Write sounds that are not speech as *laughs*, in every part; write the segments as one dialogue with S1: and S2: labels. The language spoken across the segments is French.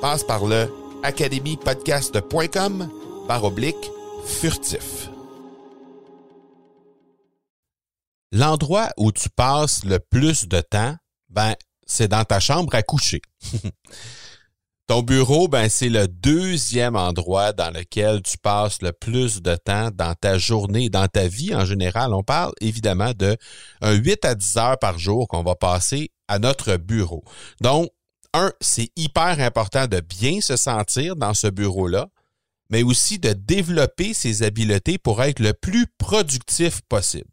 S1: Passe par le academypodcast.com par oblique furtif. L'endroit où tu passes le plus de temps, ben, c'est dans ta chambre à coucher. *laughs* Ton bureau, ben, c'est le deuxième endroit dans lequel tu passes le plus de temps dans ta journée, dans ta vie en général. On parle évidemment de un 8 à 10 heures par jour qu'on va passer à notre bureau. Donc, un, c'est hyper important de bien se sentir dans ce bureau-là, mais aussi de développer ses habiletés pour être le plus productif possible.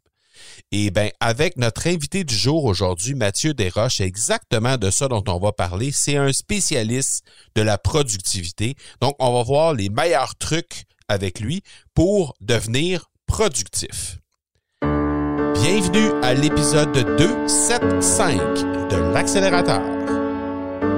S1: Et bien, avec notre invité du jour aujourd'hui, Mathieu Desroches, exactement de ça dont on va parler. C'est un spécialiste de la productivité. Donc, on va voir les meilleurs trucs avec lui pour devenir productif. Bienvenue à l'épisode 275 de l'accélérateur.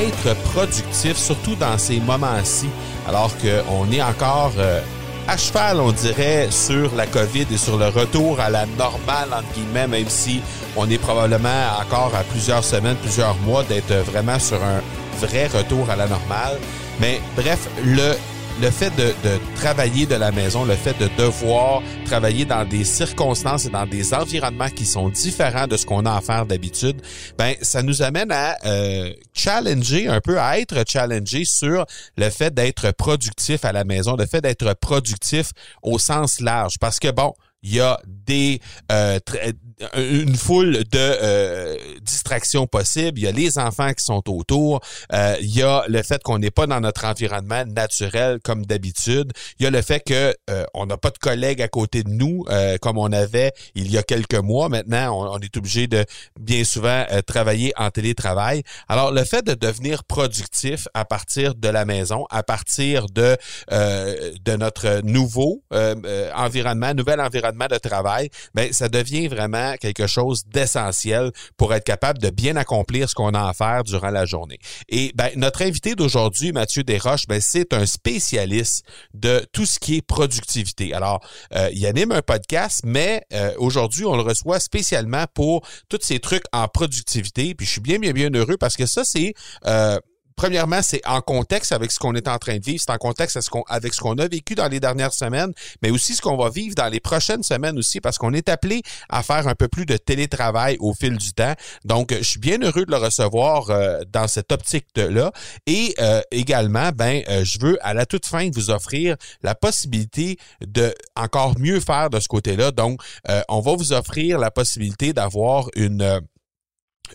S1: Être productif, surtout dans ces moments-ci, alors qu'on est encore euh, à cheval, on dirait, sur la COVID et sur le retour à la normale, entre guillemets, même si on est probablement encore à plusieurs semaines, plusieurs mois d'être vraiment sur un vrai retour à la normale. Mais bref, le le fait de, travailler de la maison, le fait de devoir travailler dans des circonstances et dans des environnements qui sont différents de ce qu'on a à faire d'habitude, ben ça nous amène à euh, challenger un peu, à être challengé sur le fait d'être productif à la maison, le fait d'être productif au sens large. Parce que bon, il y a des euh, une foule de euh, distractions possibles. Il y a les enfants qui sont autour. Euh, il y a le fait qu'on n'est pas dans notre environnement naturel comme d'habitude. Il y a le fait que euh, on n'a pas de collègues à côté de nous comme on avait il y a quelques mois. Maintenant, on, est obligé de bien souvent travailler en télétravail. Alors, le fait de devenir productif à partir de la maison, à partir de de notre nouveau environnement, nouvel environnement de travail, ben ça devient vraiment quelque chose d'essentiel pour être capable de bien accomplir ce qu'on a à faire durant la journée. Et ben, notre invité d'aujourd'hui, Mathieu Desroches, ben, c'est un spécialiste de tout ce qui est productivité. Alors, euh, il anime un podcast, mais euh, aujourd'hui, on le reçoit spécialement pour tous ces trucs en productivité. Puis je suis bien, bien, bien heureux parce que ça, c'est... Euh, premièrement, c'est en contexte avec ce qu'on est en train de vivre, c'est en contexte avec ce qu'on a vécu dans les dernières semaines, mais aussi ce qu'on va vivre dans les prochaines semaines aussi, parce qu'on est appelé à faire un peu plus de télétravail au fil du temps. Donc, je suis bien heureux de le recevoir euh, dans cette optique-là. Et euh, également, ben, euh, je veux à la toute fin vous offrir la possibilité de encore mieux faire de ce côté-là. Donc, on va vous offrir la possibilité d'avoir une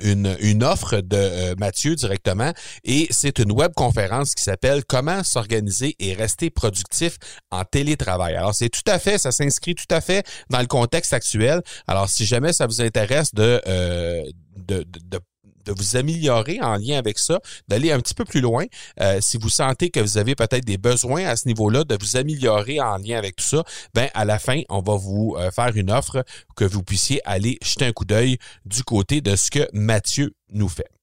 S1: une, une offre de Mathieu directement et c'est une web conférence qui s'appelle Comment s'organiser et rester productif en télétravail. Alors c'est tout à fait, ça s'inscrit tout à fait dans le contexte actuel. Alors si jamais ça vous intéresse de, de, de de vous améliorer en lien avec ça, d'aller un petit peu plus loin. Euh, si vous sentez que vous avez peut-être des besoins à ce niveau-là, de vous améliorer en lien avec tout ça, ben à la fin, on va vous euh, faire une offre que vous puissiez aller jeter un coup d'œil du côté de ce que Mathieu nous fait.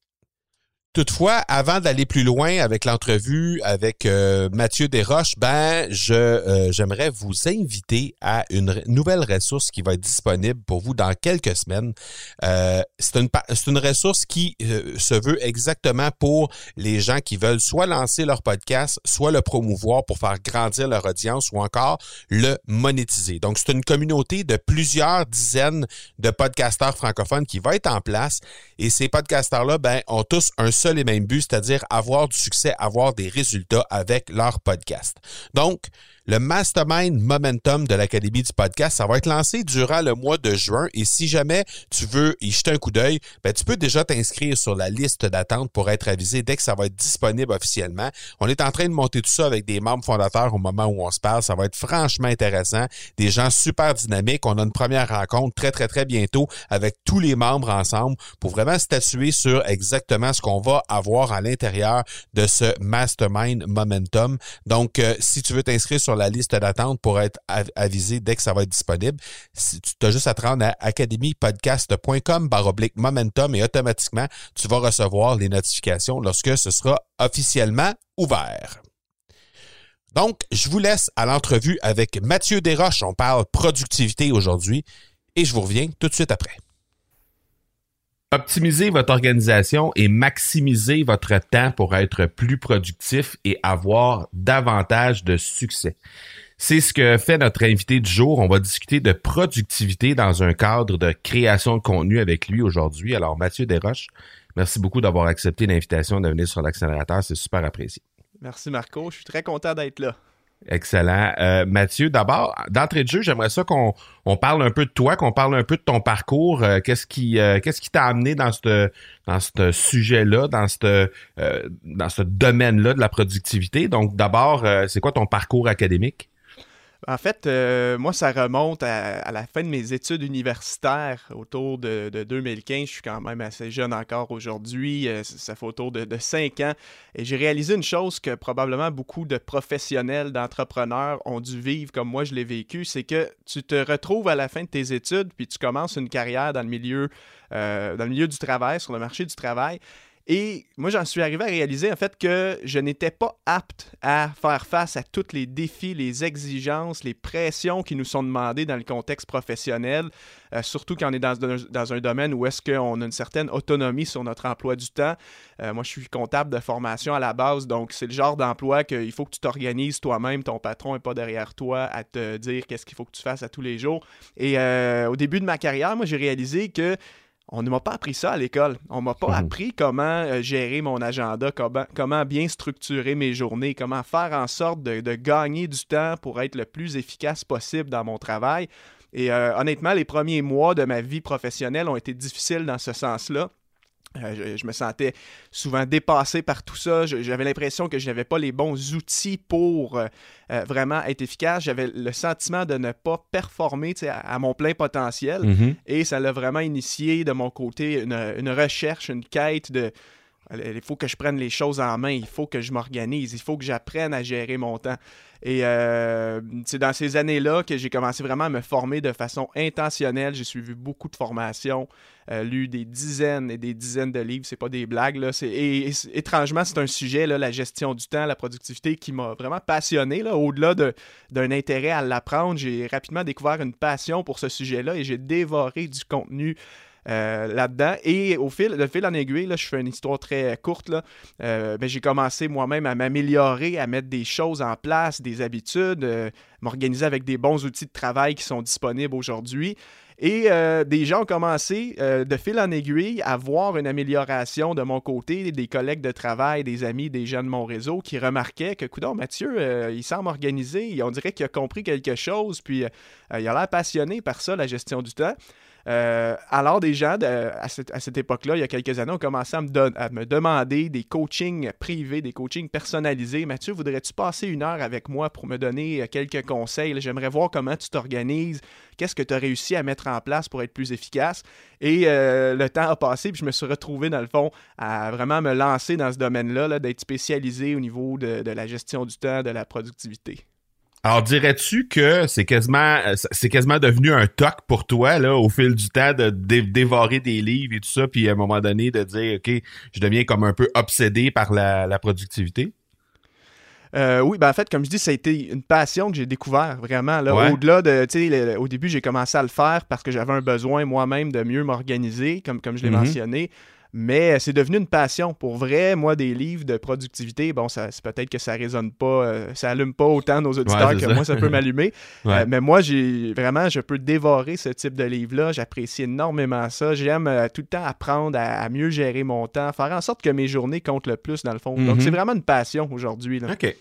S1: Toutefois, avant d'aller plus loin avec l'entrevue avec euh, Mathieu Desroches, ben je euh, j'aimerais vous inviter à une nouvelle ressource qui va être disponible pour vous dans quelques semaines. Euh, c'est une c'est une ressource qui se veut exactement pour les gens qui veulent soit lancer leur podcast, soit le promouvoir pour faire grandir leur audience ou encore le monétiser. Donc c'est une communauté de plusieurs dizaines de podcasteurs francophones qui va être en place et ces podcasteurs là ben ont tous un seul les mêmes buts, c'est-à-dire avoir du succès, avoir des résultats avec leur podcast. Donc, le Mastermind Momentum de l'Académie du podcast, ça va être lancé durant le mois de juin et si jamais tu veux y jeter un coup d'œil, ben, tu peux déjà t'inscrire sur la liste d'attente pour être avisé dès que ça va être disponible officiellement. On est en train de monter tout ça avec des membres fondateurs au moment où on se parle. Ça va être franchement intéressant. Des gens super dynamiques. On a une première rencontre très, très, très bientôt avec tous les membres ensemble pour vraiment statuer sur exactement ce qu'on va avoir à l'intérieur de ce Mastermind Momentum. Donc, euh, si tu veux t'inscrire sur la liste d'attente pour être avisé dès que ça va être disponible. Si tu as juste à te rendre à academypodcast.com baroblique momentum et automatiquement, tu vas recevoir les notifications lorsque ce sera officiellement ouvert. Donc, je vous laisse à l'entrevue avec Mathieu Desroches. On parle productivité aujourd'hui et je vous reviens tout de suite après.
S2: Optimisez votre organisation et maximisez votre temps pour être plus productif et avoir davantage de succès. C'est ce que fait notre invité du jour. On va discuter de productivité dans un cadre de création de contenu avec lui aujourd'hui. Alors, Mathieu Desroches, merci beaucoup d'avoir accepté l'invitation de venir sur l'accélérateur. C'est super apprécié.
S3: Merci Marco. Je suis très content d'être là.
S2: Excellent. Euh, Mathieu, d'abord, d'entrée de jeu, j'aimerais ça qu'on on parle un peu de toi, qu'on parle un peu de ton parcours. Euh, qu'est-ce qui euh, qu'est-ce qui t'a amené dans ce dans ce sujet-là, dans ce dans ce domaine-là de la productivité? Donc, d'abord, c'est quoi ton parcours académique?
S3: En fait, euh, moi, ça remonte à, la fin de mes études universitaires, autour de, 2015. Je suis quand même assez jeune encore aujourd'hui. Euh, ça fait autour de, de 5 ans. Et j'ai réalisé une chose que probablement beaucoup de professionnels, d'entrepreneurs ont dû vivre comme moi je l'ai vécu. C'est que tu te retrouves à la fin de tes études, puis tu commences une carrière dans le milieu, euh, dans le milieu du travail, sur le marché du travail. Et moi, j'en suis arrivé à réaliser en fait que je n'étais pas apte à faire face à tous les défis, les exigences, les pressions qui nous sont demandées dans le contexte professionnel, euh, surtout quand on est dans, un domaine où est-ce qu'on a une certaine autonomie sur notre emploi du temps. Euh, moi, je suis comptable de formation à la base, donc c'est le genre d'emploi qu'il faut que tu t'organises toi-même, ton patron n'est pas derrière toi à te dire qu'est-ce qu'il faut que tu fasses à tous les jours. Et euh, au début de ma carrière, moi, j'ai réalisé que on ne m'a pas appris ça à l'école. On m'a pas mhm. appris comment euh, gérer mon agenda, comment, bien structurer mes journées, comment faire en sorte de, gagner du temps pour être le plus efficace possible dans mon travail. Et euh, honnêtement, les premiers mois de ma vie professionnelle ont été difficiles dans ce sens-là. Euh, je, me sentais souvent dépassé par tout ça. J'avais l'impression que je n'avais pas les bons outils pour euh, euh, vraiment être efficace. J'avais le sentiment de ne pas performer à, mon plein potentiel. Mm-hmm. Et ça l'a vraiment initié de mon côté une, recherche, une quête de... Il faut que je prenne les choses en main, il faut que je m'organise, il faut que j'apprenne à gérer mon temps. Et c'est dans ces années-là que j'ai commencé vraiment à me former de façon intentionnelle. J'ai suivi beaucoup de formations. Euh, lu des dizaines et des dizaines de livres, c'est pas des blagues. Là. Et, étrangement, c'est un sujet, là, la gestion du temps, la productivité, qui m'a vraiment passionné. Au-delà d'un intérêt à l'apprendre, j'ai rapidement découvert une passion pour ce sujet-là et j'ai dévoré du contenu euh, là-dedans. Et au fil, de fil en aiguille, là, je fais une histoire très courte, là, euh, ben, j'ai commencé moi-même à m'améliorer, à mettre des choses en place, des habitudes, m'organiser avec des bons outils de travail qui sont disponibles aujourd'hui. Et euh, des gens ont commencé euh, de fil en aiguille à voir une amélioration de mon côté, des collègues de travail, des amis, des gens de mon réseau qui remarquaient que, coudon, Mathieu, euh, il semble organisé, on dirait qu'il a compris quelque chose, puis il a l'air passionné par ça, la gestion du temps. Euh, alors, des gens à cette, époque-là, il y a quelques années, ont commencé à me, à me demander des coachings privés, des coachings personnalisés. Mathieu, voudrais-tu passer une heure avec moi pour me donner euh, quelques conseils? J'aimerais voir comment tu t'organises, qu'est-ce que tu as réussi à mettre en place pour être plus efficace? Et euh, le temps a passé, puis je me suis retrouvé, dans le fond, à vraiment me lancer dans ce domaine-là, d'être spécialisé au niveau de la gestion du temps, de la productivité.
S1: Alors, dirais-tu que c'est quasiment c'est quasiment devenu un toc pour toi, là, au fil du temps, de dévorer des livres et tout ça, puis à un moment donné, de dire, OK, je deviens comme un peu obsédé par la, productivité?
S3: Euh, oui, ben en fait, comme je dis, ça a été une passion que j'ai découvert vraiment. Au-delà de, tu sais, au début, j'ai commencé à le faire parce que j'avais un besoin moi-même de mieux m'organiser, comme, comme je l'ai mm-hmm. mentionné. Mais c'est devenu une passion. Pour vrai, moi, des livres de productivité, bon, ça, c'est peut-être que ça résonne pas, euh, ça allume pas autant nos auditeurs que moi, ça peut *laughs* m'allumer. Euh, mais moi, j'ai vraiment, je peux dévorer ce type de livre-là. J'apprécie énormément ça. J'aime euh, tout le temps apprendre à, mieux gérer mon temps, faire en sorte que mes journées comptent le plus, dans le fond. Donc, mm-hmm. c'est vraiment une passion aujourd'hui.
S1: OK.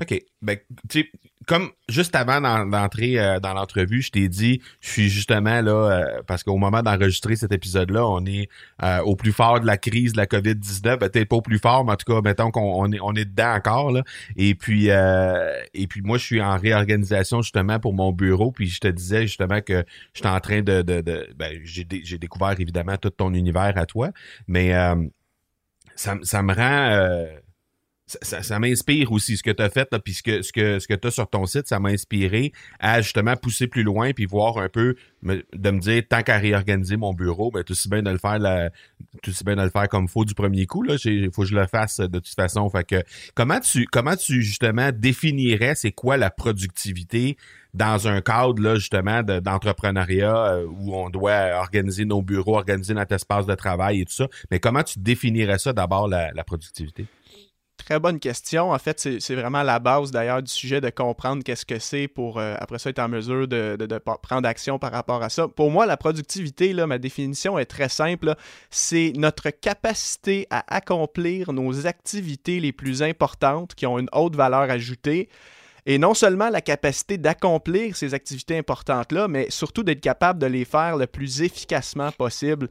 S1: OK. Ben, tu comme juste avant d'entrer euh, dans l'entrevue, je t'ai dit, je suis justement là, euh, parce qu'au moment d'enregistrer cet épisode-là, on est euh, au plus fort de la crise de la COVID-19. Ben, peut-être pas au plus fort, mais en tout cas, mettons qu'on est, on est dedans encore. Là. Et puis et puis moi, je suis en réorganisation justement pour mon bureau. Puis je te disais justement que j'étais en train de. de, de ben, j'ai, j'ai découvert évidemment tout ton univers à toi, mais ça, ça me rend ça, m'inspire aussi ce que tu as fait, là, puis ce que, ce que, ce que tu as sur ton site, ça m'a inspiré à justement pousser plus loin, puis voir un peu, de me dire, tant qu'à réorganiser mon bureau, ben, tout aussi bien de le faire, la, tout bien de le faire comme faut du premier coup, là. Il faut que je le fasse de toute façon. Fait que, comment tu, comment tu, justement, définirais c'est quoi la productivité dans un cadre, là, justement, d'entrepreneuriat euh, où on doit organiser nos bureaux, organiser notre espace de travail et tout ça? Mais comment tu définirais ça d'abord, la productivité?
S3: Très bonne question. En fait, c'est vraiment la base d'ailleurs du sujet de comprendre qu'est-ce que c'est pour euh, après ça être en mesure de, prendre action par rapport à ça. Pour moi, la productivité, là, ma définition est très simple. C'est notre capacité à accomplir nos activités les plus importantes qui ont une haute valeur ajoutée. Et non seulement la capacité d'accomplir ces activités importantes-là, mais surtout d'être capable de les faire le plus efficacement possible.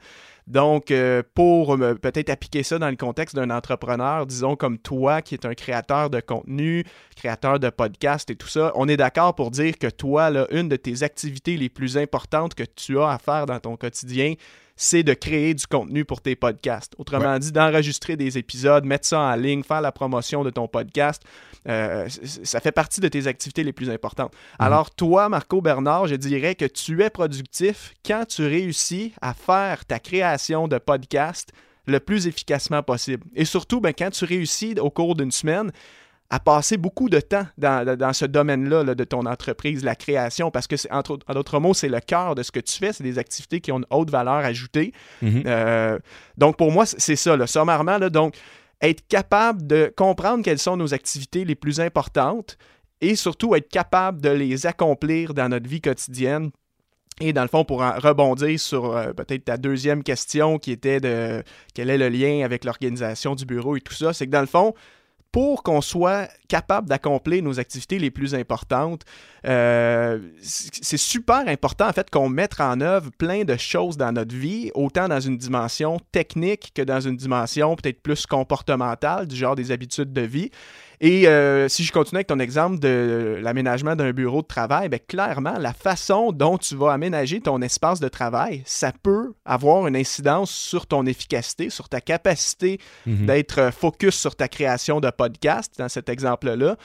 S3: Donc, euh, pour euh, peut-être appliquer ça dans le contexte d'un entrepreneur, disons comme toi, qui est un créateur de contenu, créateur de podcast et tout ça, on est d'accord pour dire que toi, là, une de tes activités les plus importantes que tu as à faire dans ton quotidien, c'est de créer du contenu pour tes podcasts. Autrement dit, d'enregistrer des épisodes, mettre ça en ligne, faire la promotion de ton podcast. Euh, ça fait partie de tes activités les plus importantes. Mhm. Alors, toi, Marco Bernard, je dirais que tu es productif quand tu réussis à faire ta création de podcast le plus efficacement possible. Et surtout, ben, quand tu réussis au cours d'une semaine à passer beaucoup de temps dans, ce domaine-là de ton entreprise, la création, parce que, en d'autres mots, c'est le cœur de ce que tu fais, c'est des activités qui ont une haute valeur ajoutée. Mm-hmm. Euh, donc, pour moi, c'est ça, là, sommairement, là, donc, être capable de comprendre quelles sont nos activités les plus importantes et surtout être capable de les accomplir dans notre vie quotidienne et dans le fond, pour rebondir sur euh, peut-être ta deuxième question qui était de quel est le lien avec l'organisation du bureau et tout ça, c'est que dans le fond, pour qu'on soit capable d'accomplir nos activités les plus importantes, euh, c'est super important en fait qu'on mette en œuvre plein de choses dans notre vie, autant dans une dimension technique que dans une dimension peut-être plus comportementale, du genre des habitudes de vie. Et euh, si je continue avec ton exemple de l'aménagement d'un bureau de travail, bien, clairement, la façon dont tu vas aménager ton espace de travail, ça peut avoir une incidence sur ton efficacité, sur ta capacité mhm. d'être focus sur ta création de podcast, dans cet exemple-là.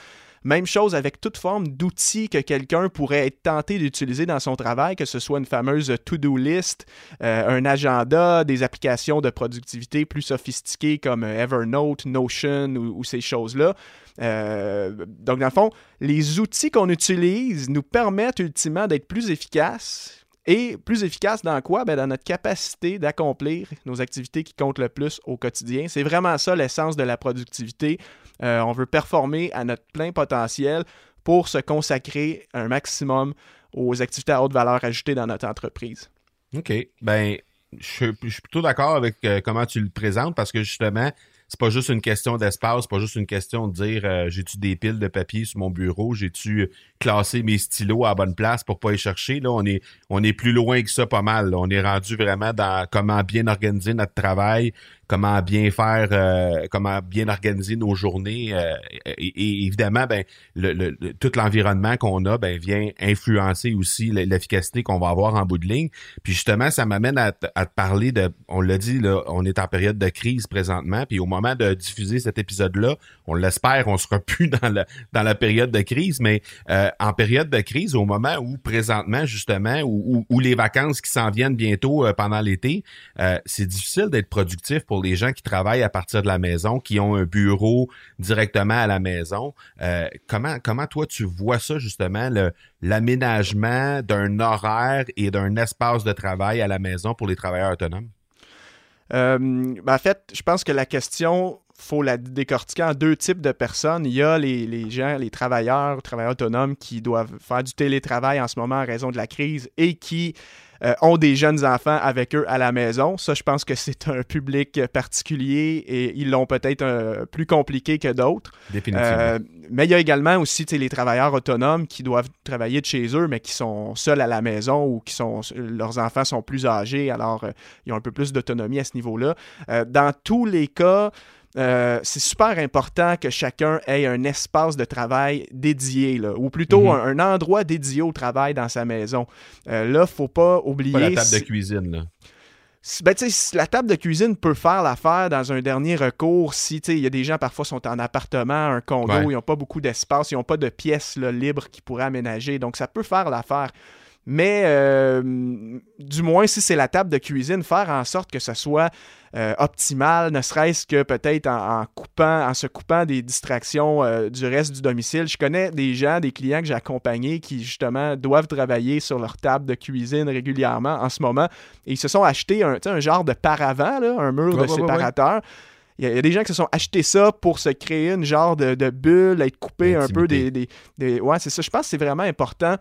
S3: Même chose avec toute forme d'outils que quelqu'un pourrait être tenté d'utiliser dans son travail, que ce soit une fameuse to-do list, euh, un agenda, des applications de productivité plus sophistiquées comme Evernote, Notion ou ces choses-là. Euh, donc, dans le fond, les outils qu'on utilise nous permettent ultimement d'être plus efficaces. Et plus efficaces dans quoi? Ben, dans notre capacité d'accomplir nos activités qui comptent le plus au quotidien. C'est vraiment ça l'essence de la productivité. Euh, on veut performer à notre plein potentiel pour se consacrer un maximum aux activités à haute valeur ajoutée dans notre entreprise.
S1: OK. Ben, je, suis plutôt d'accord avec euh, comment tu le présentes parce que justement, c'est pas juste une question d'espace, c'est pas juste une question de dire euh, j'ai-tu des piles de papier sur mon bureau, j'ai-tu classé mes stylos à bonne place pour pas y chercher? Là, on est, on est plus loin que ça pas mal. On est rendu vraiment dans comment bien organiser notre travail, comment bien faire, euh, comment bien organiser nos journées. Euh, et, évidemment, ben, le, tout l'environnement qu'on a ben, vient influencer aussi l'efficacité qu'on va avoir en bout de ligne. Puis justement, ça m'amène à, te parler de, on l'a dit, là, on est en période de crise présentement. Puis au moment de diffuser cet épisode-là, on l'espère, on sera *laughs* plus dans la, dans la période de crise, mais euh, en période de crise, au moment où présentement, justement, où, où, les vacances qui s'en viennent bientôt pendant l'été, c'est difficile d'être productif pour les gens qui travaillent à partir de la maison, qui ont un bureau directement à la maison. Euh, comment, comment toi tu vois ça justement, l'aménagement d'un horaire et d'un espace de travail à la maison pour les travailleurs autonomes?
S3: Euh, ben, en fait, je pense que la question, faut la décortiquer en deux types de personnes. Il y a les, les gens, les travailleurs, travailleurs autonomes qui doivent faire du télétravail en ce moment en raison de la crise et qui euh, ont des jeunes enfants avec eux à la maison. Ça, je pense que c'est un public particulier et ils l'ont peut-être euh, plus compliqué que d'autres.
S1: Définitivement. Euh,
S3: mais il y a également aussi les travailleurs autonomes qui doivent travailler de chez eux, mais qui sont seuls à la maison ou qui sont leurs enfants sont plus âgés, alors ils ont un peu plus d'autonomie à ce niveau-là. dans tous les cas, euh, c'est super important que chacun ait un espace de travail dédié, ou plutôt mhm. un, endroit dédié au travail dans sa maison. Euh, là, il ne faut pas oublier. Pas
S1: la table de cuisine, là.
S3: Ben, la table de cuisine peut faire l'affaire dans un dernier recours si il y a des gens parfois sont en appartement, un condo, ils n'ont pas beaucoup d'espace, ils n'ont pas de pièces libres qu'ils pourraient aménager. Donc ça peut faire l'affaire. Mais euh, du moins, si c'est la table de cuisine, faire en sorte que ce soit euh, optimal, ne serait-ce que peut-être en, coupant, en se coupant des distractions euh, du reste du domicile. Je connais des gens, des clients que j'ai accompagnés qui justement doivent travailler sur leur table de cuisine régulièrement en ce moment. Et ils se sont achetés un, un genre de paravent, un mur de séparateur. Il y, a, des gens qui se sont achetés ça pour se créer une genre de, bulle, être coupé un peu des, des, des... Ouais, c'est ça. Je pense que c'est vraiment important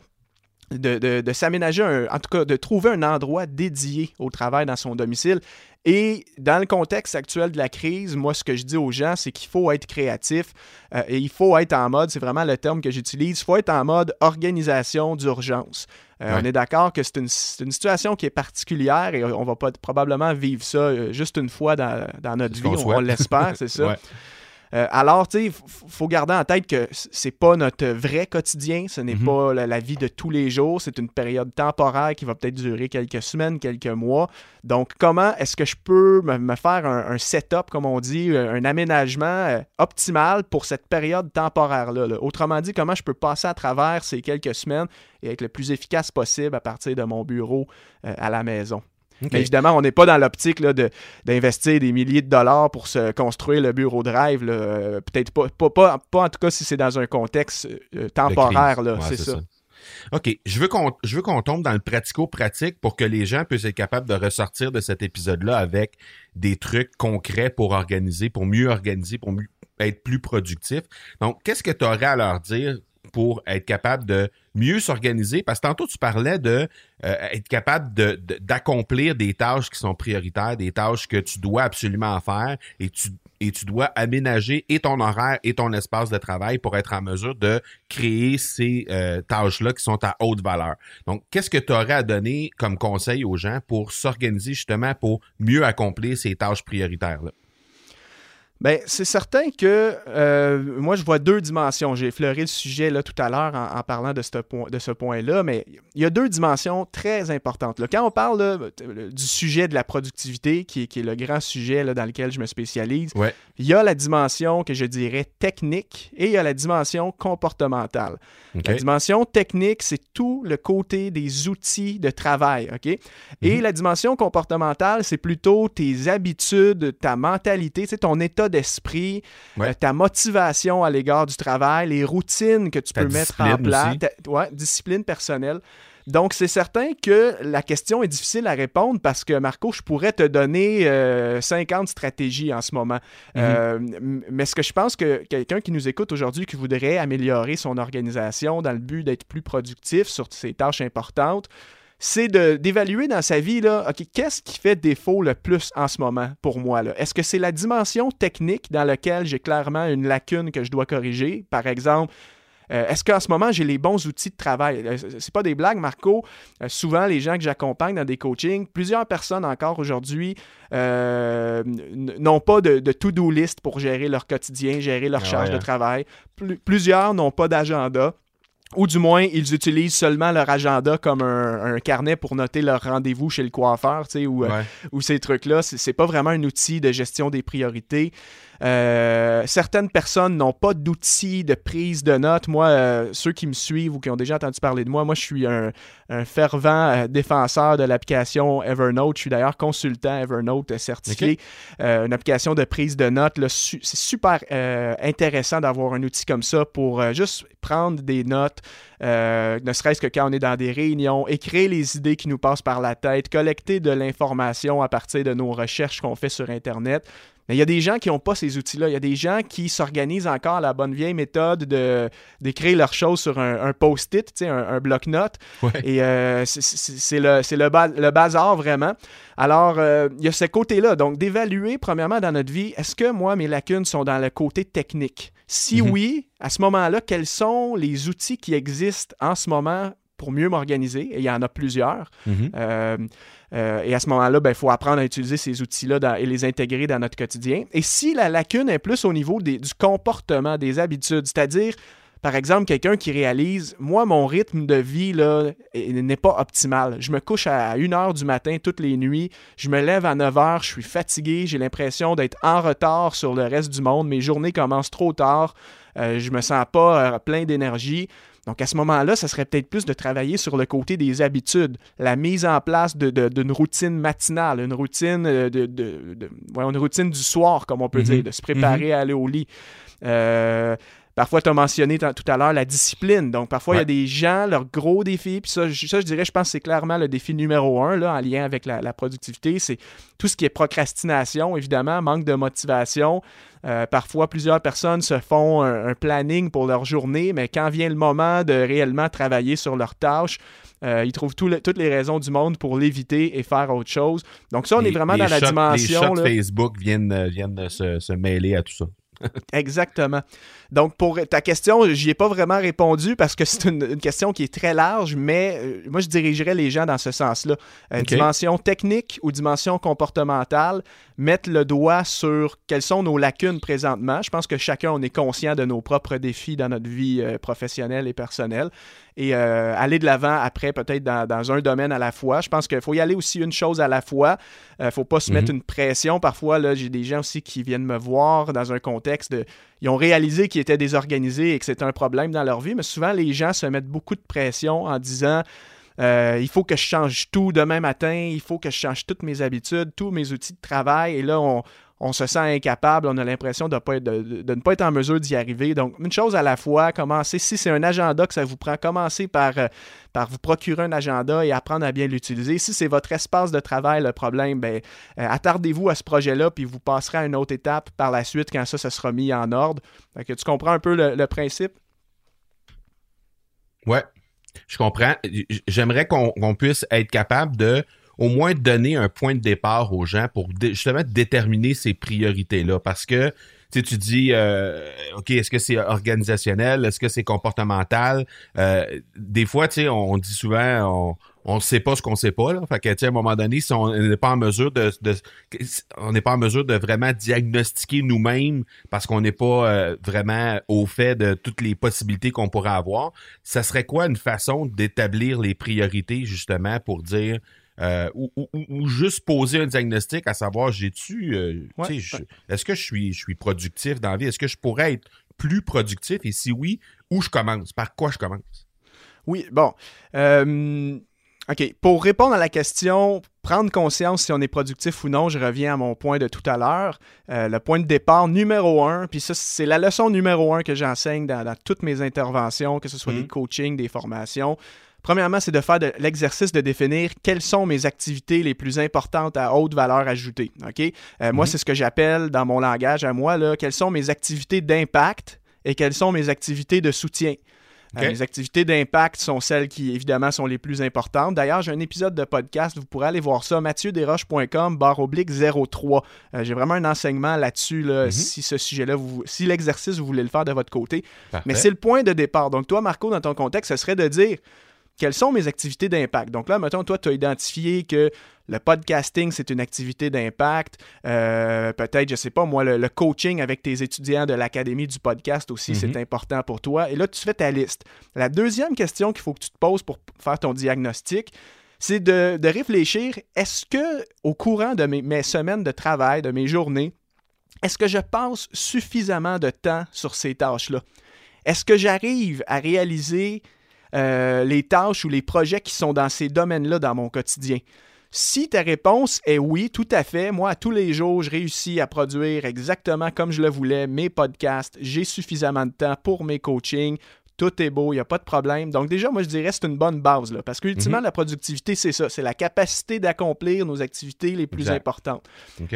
S3: de, s'aménager, en tout cas de trouver un endroit dédié au travail dans son domicile. Et dans le contexte actuel de la crise, moi, ce que je dis aux gens, c'est qu'il faut être créatif euh, et il faut être en mode, c'est vraiment le terme que j'utilise, il faut être en mode organisation d'urgence. Euh, on est d'accord que c'est une, situation qui est particulière et on va pas probablement vivre ça euh, juste une fois dans, notre vie, on, l'espère, c'est *laughs* ça. Euh, alors, tu sais, il faut garder en tête que c'est pas notre vrai quotidien, ce n'est mhm. pas la, vie de tous les jours, c'est une période temporaire qui va peut-être durer quelques semaines, quelques mois. Donc, comment est-ce que je peux me, faire un, setup, comme on dit, euh, un aménagement euh, optimal pour cette période temporaire-là? Autrement dit, comment je peux passer à travers ces quelques semaines et être le plus efficace possible à partir de mon bureau à la maison? Mais évidemment, on n'est pas dans l'optique d'investir des milliers de dollars pour se construire le bureau drive. Euh, peut-être pas, pas, pas, en tout cas si c'est dans un contexte euh, temporaire. c'est ça.
S1: OK. Je veux qu'on je veux qu'on tombe dans le pratico-pratique pour que les gens puissent être capables de ressortir de cet épisode-là avec des trucs concrets pour organiser, pour mieux organiser, pour être plus productif. Donc, qu'est-ce que tu aurais à leur dire pour être capable de mieux s'organiser? Parce que tantôt, tu parlais de euh, capable d'accomplir des tâches qui sont prioritaires, des tâches que tu dois absolument faire et tu, et dois aménager et ton horaire et ton espace de travail pour être en mesure de créer ces euh, tâches-là qui sont à haute valeur. Donc, qu'est-ce que tu aurais à donner comme conseil aux gens pour s'organiser justement pour mieux accomplir ces tâches prioritaires-là?
S3: Bien, c'est certain que euh, moi, je vois deux dimensions. J'ai effleuré le sujet là, tout à l'heure en, parlant de ce, point, de ce point-là, mais il y a deux dimensions très importantes. Là. Quand on parle du sujet de la productivité, qui, est le grand sujet là, dans lequel je me spécialise, il y a la dimension que je dirais technique et il y a la dimension comportementale. La dimension technique, c'est tout le côté des outils de travail. OK? Et mhm. la dimension comportementale, c'est plutôt tes habitudes, ta mentalité, ton état d'esprit, euh, ta motivation à l'égard du travail, les routines que tu peux mettre en place, ouais, discipline personnelle. Donc, c'est certain que la question est difficile à répondre parce que, Marco, je pourrais te donner 50 euh, stratégies en ce moment. Mhm. Euh, mais ce que je pense que quelqu'un qui nous écoute aujourd'hui, qui voudrait améliorer son organisation dans le but d'être plus productif sur ses tâches importantes, c'est d'évaluer dans sa vie, là, OK, qu'est-ce qui fait défaut le plus en ce moment pour moi? Est-ce que c'est la dimension technique dans laquelle j'ai clairement une lacune que je dois corriger? Par exemple, euh, est-ce qu'en ce moment, j'ai les bons outils de travail? Euh, c'est pas des blagues, Marco. Euh, souvent, les gens que j'accompagne dans des coachings, plusieurs personnes encore aujourd'hui n'ont pas de, to-do list pour gérer leur quotidien, gérer leur ah charge de hein. travail. plusieurs n'ont pas d'agenda ou du moins, ils utilisent seulement leur agenda comme un, carnet pour noter leur rendez-vous chez le coiffeur, tu sais, ou, ou ces trucs-là. C'est pas vraiment un outil de gestion des priorités. Euh, certaines personnes n'ont pas d'outils de prise de notes. Moi, euh, ceux qui me suivent ou qui ont déjà entendu parler de moi, moi, je suis un, fervent euh, défenseur de l'application Evernote. Je suis d'ailleurs consultant Evernote certifié. une application de prise de notes. c'est super intéressant d'avoir un outil comme ça pour juste prendre des notes, ne serait-ce que quand on est dans des réunions, écrire les idées qui nous passent par la tête, collecter de l'information à partir de nos recherches qu'on fait sur Internet. Mais il y a des gens qui n'ont pas ces outils-là. Il y a des gens qui s'organisent encore la bonne vieille méthode de d'écrire leurs choses sur un, post-it, un, un bloc-notes. Et euh, c'est le, le, le, bazar vraiment. Alors, euh, il y a ce côté-là. Donc, d'évaluer, premièrement, dans notre vie, est-ce que moi, mes lacunes sont dans le côté technique? Si mhm. oui, à ce moment-là, quels sont les outils qui existent en ce moment pour mieux m'organiser? Et il y en a plusieurs. Mhm. Euh, euh, et à ce moment-là, il ben, faut apprendre à utiliser ces outils-là et les intégrer dans notre quotidien. Et si la lacune est plus au niveau du comportement, des habitudes, c'est-à-dire, par exemple, quelqu'un qui réalise, moi, mon rythme de vie n'est pas optimal. Je me couche à 1 h du matin toutes les nuits, je me lève à 9 h, je suis fatigué, j'ai l'impression d'être en retard sur le reste du monde, mes journées commencent trop tard, euh, je me sens pas euh, plein d'énergie. Donc, à ce moment-là, ça serait peut-être plus de travailler sur le côté des habitudes, la mise en place d'une routine matinale, une routine, euh, de, une routine du soir, comme on peut mm-hmm. dire, de se préparer mm-hmm. à aller au lit. Euh, Parfois, tu as mentionné tout à l'heure la discipline. Donc, parfois, il y a des gens, leur gros défi, puis ça, je, dirais, je pense que c'est clairement le défi numéro un, là, en lien avec la, productivité, c'est tout ce qui est procrastination, évidemment, manque de motivation. Euh, parfois, plusieurs personnes se font un, planning pour leur journée, mais quand vient le moment de réellement travailler sur leurs tâches, euh, ils trouvent toutes les raisons du monde pour l'éviter et faire autre chose. Donc ça, on est vraiment dans la dimension.
S2: Les shots Facebook viennent, viennent se, se mêler à tout ça. *laughs*
S3: Exactement. Donc, pour ta question, j'y ai pas vraiment répondu parce que c'est une, question qui est très large, mais euh, moi, je dirigerais les gens dans ce sens-là. Euh, dimension technique ou dimension comportementale, mettre le doigt sur quelles sont nos lacunes présentement. Je pense que chacun, on est conscient de nos propres défis dans notre vie euh, professionnelle et personnelle et aller de l'avant après, peut-être dans, un domaine à la fois. Je pense qu'il faut y aller aussi une chose à la fois. Il ne faut pas se mettre mhm. une pression. Parfois, là, j'ai des gens aussi qui viennent me voir dans un contexte de ils ont réalisé qu'ils étaient désorganisés et que c'était un problème dans leur vie, mais souvent les gens se mettent beaucoup de pression en disant euh, il faut que je change tout demain matin, il faut que je change toutes mes habitudes, tous mes outils de travail, et là on, se sent incapable, on a l'impression de, ne pas être en mesure d'y arriver. Donc, une chose à la fois, commencer, si c'est un agenda que ça vous prend, commencez par, euh, par vous procurer un agenda et apprendre à bien l'utiliser. Si c'est votre espace de travail le problème, ben, euh, attardez-vous à ce projet-là, puis vous passerez à une autre étape par la suite quand ça, sera mis en ordre. tu comprends un peu le, principe?
S2: Ouais, je comprends. J'aimerais qu'on puisse être capable de au moins donner un point de départ aux gens pour justement déterminer ces priorités-là. Parce que tu dis, euh, OK, est-ce que c'est organisationnel? Est-ce que c'est comportemental? Euh, des fois, tu sais, on, dit souvent, on ne sait pas ce qu'on sait pas. Là. Fait que, à un moment donné, si on n'est pas en mesure de, on n'est pas en mesure de vraiment diagnostiquer nous-mêmes parce qu'on n'est pas euh, vraiment au fait de toutes les possibilités qu'on pourrait avoir, ça serait quoi une façon d'établir les priorités justement pour dire euh, ou, juste poser un diagnostic à savoir j'ai-tu euh, est-ce que je suis je suis productif dans la vie? Est-ce que je pourrais être plus productif? Et si oui où je commence? Par quoi je commence?
S3: Oui bon euh, OK. Pour répondre à la question, prendre conscience si on est productif ou non, je reviens à mon point de tout à l'heure. le point de départ numéro un, puis ça, c'est la leçon numéro un que j'enseigne dans, toutes mes interventions, que ce soit des mmh. coachings, des formations. Premièrement, c'est de faire l'exercice de définir quelles sont mes activités les plus importantes à haute valeur ajoutée. OK? Euh, moi, mhm. c'est ce que j'appelle dans mon langage à moi, là, quelles sont mes activités d'impact et quelles sont mes activités de soutien. Euh, les activités d'impact sont celles qui, évidemment, sont les plus importantes. D'ailleurs, j'ai un épisode de podcast, vous pourrez aller voir ça, mathieuderoche.com, barre oblique 03. Euh, j'ai vraiment un enseignement là-dessus, là, mm-hmm. si ce sujet-là, si l'exercice, vous voulez le faire de votre côté. Mais c'est le point de départ. Donc, toi, Marco, dans ton contexte, ce serait de dire quelles sont mes activités d'impact? Donc là, mettons, toi, tu as identifié que le podcasting, c'est une activité d'impact. Euh, peut-être, je sais pas, moi, le, coaching avec tes étudiants de l'Académie du podcast aussi, c'est mhm. important pour toi. Et là, tu fais ta liste. La deuxième question qu'il faut que tu te poses pour faire ton diagnostic, c'est de, réfléchir, est-ce que au courant de mes, semaines de travail, de mes journées, est-ce que je passe suffisamment de temps sur ces tâches-là? Est-ce que j'arrive à réaliser euh, les tâches ou les projets qui sont dans ces domaines-là dans mon quotidien? Si ta réponse est oui, tout à fait, moi, tous les jours, je réussis à produire exactement comme je le voulais mes podcasts, j'ai suffisamment de temps pour mes coachings, tout est beau, il n'y a pas de problème. Donc déjà, moi, je dirais c'est une bonne base, là, parce qu'ultimement, mhm. la productivité, c'est ça, c'est la capacité d'accomplir nos activités les plus importantes.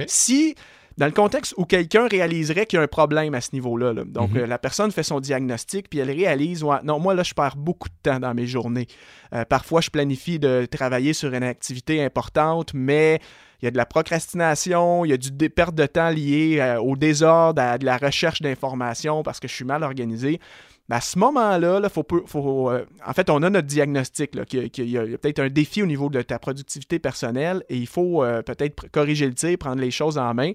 S3: Si dans le contexte où quelqu'un réaliserait qu'il y a un problème à ce niveau-là. Donc, mhm. euh, la personne fait son diagnostic, puis elle réalise, non, moi, là, je perds beaucoup de temps dans mes journées. Euh, parfois, je planifie de travailler sur une activité importante, mais il y a de la procrastination, il y a du perte de temps lié euh, au désordre, à de la recherche d'informations parce que je suis mal organisé. à ce moment-là, faut, faut en fait, on a notre diagnostic, qu'il y a, peut-être un défi au niveau de ta productivité personnelle et il faut peut-être corriger le tir, prendre les choses en main.